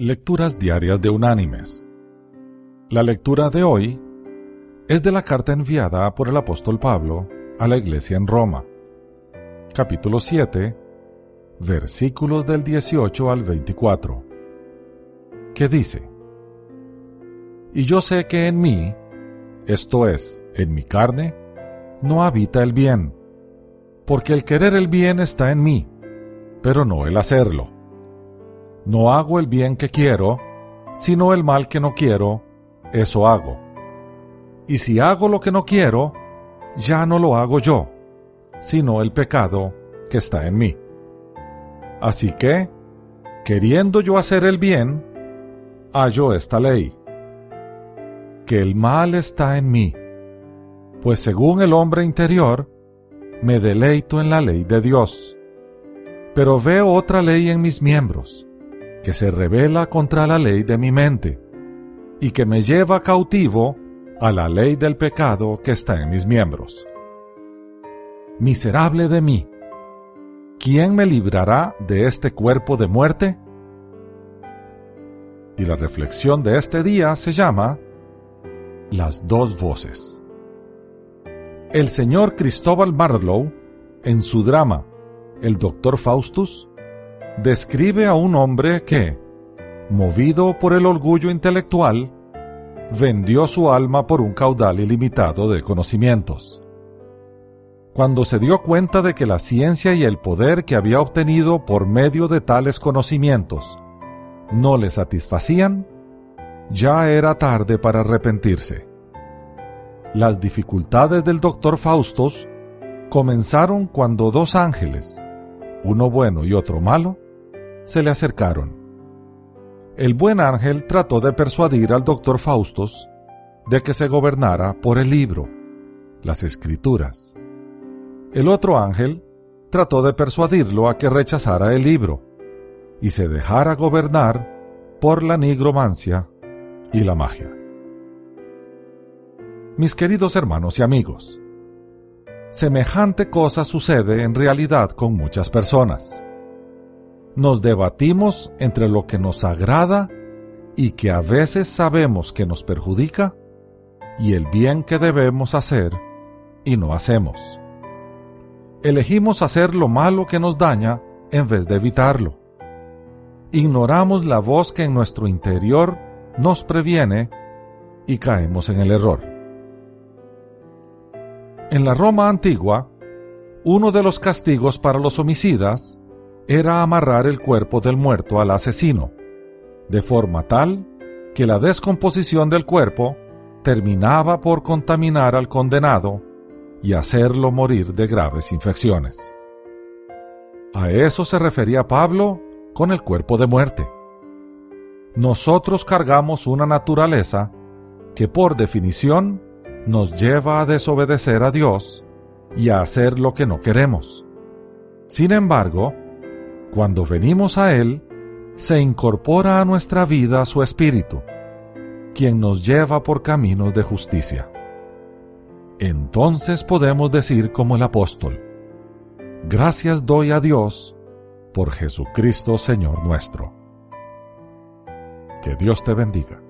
Lecturas Diarias de Unánimes. La lectura de hoy es de la carta enviada por el apóstol Pablo a la iglesia en Roma, capítulo 7, versículos del 18 al 24, que dice, Y yo sé que en mí, esto es, en mi carne, no habita el bien, porque el querer el bien está en mí, pero no el hacerlo. No hago el bien que quiero, sino el mal que no quiero, eso hago. Y si hago lo que no quiero, ya no lo hago yo, sino el pecado que está en mí. Así que, queriendo yo hacer el bien, hallo esta ley, que el mal está en mí, pues según el hombre interior, me deleito en la ley de Dios. Pero veo otra ley en mis miembros, que se revela contra la ley de mi mente y que me lleva cautivo a la ley del pecado que está en mis miembros. Miserable de mí, ¿quién me librará de este cuerpo de muerte? Y la reflexión de este día se llama Las dos voces. El señor Cristóbal Marlowe, en su drama El doctor Faustus, describe a un hombre que, movido por el orgullo intelectual, vendió su alma por un caudal ilimitado de conocimientos. Cuando se dio cuenta de que la ciencia y el poder que había obtenido por medio de tales conocimientos no le satisfacían, ya era tarde para arrepentirse. Las dificultades del doctor Faustos comenzaron cuando dos ángeles, uno bueno y otro malo, se le acercaron. El buen ángel trató de persuadir al doctor Faustos de que se gobernara por el libro, las escrituras. El otro ángel trató de persuadirlo a que rechazara el libro y se dejara gobernar por la nigromancia y la magia. Mis queridos hermanos y amigos, semejante cosa sucede en realidad con muchas personas nos debatimos entre lo que nos agrada y que a veces sabemos que nos perjudica y el bien que debemos hacer y no hacemos. Elegimos hacer lo malo que nos daña en vez de evitarlo. Ignoramos la voz que en nuestro interior nos previene y caemos en el error. En la Roma antigua, uno de los castigos para los homicidas era amarrar el cuerpo del muerto al asesino, de forma tal que la descomposición del cuerpo terminaba por contaminar al condenado y hacerlo morir de graves infecciones. A eso se refería Pablo con el cuerpo de muerte. Nosotros cargamos una naturaleza que por definición nos lleva a desobedecer a Dios y a hacer lo que no queremos. Sin embargo, cuando venimos a Él, se incorpora a nuestra vida su Espíritu, quien nos lleva por caminos de justicia. Entonces podemos decir como el apóstol, Gracias doy a Dios por Jesucristo Señor nuestro. Que Dios te bendiga.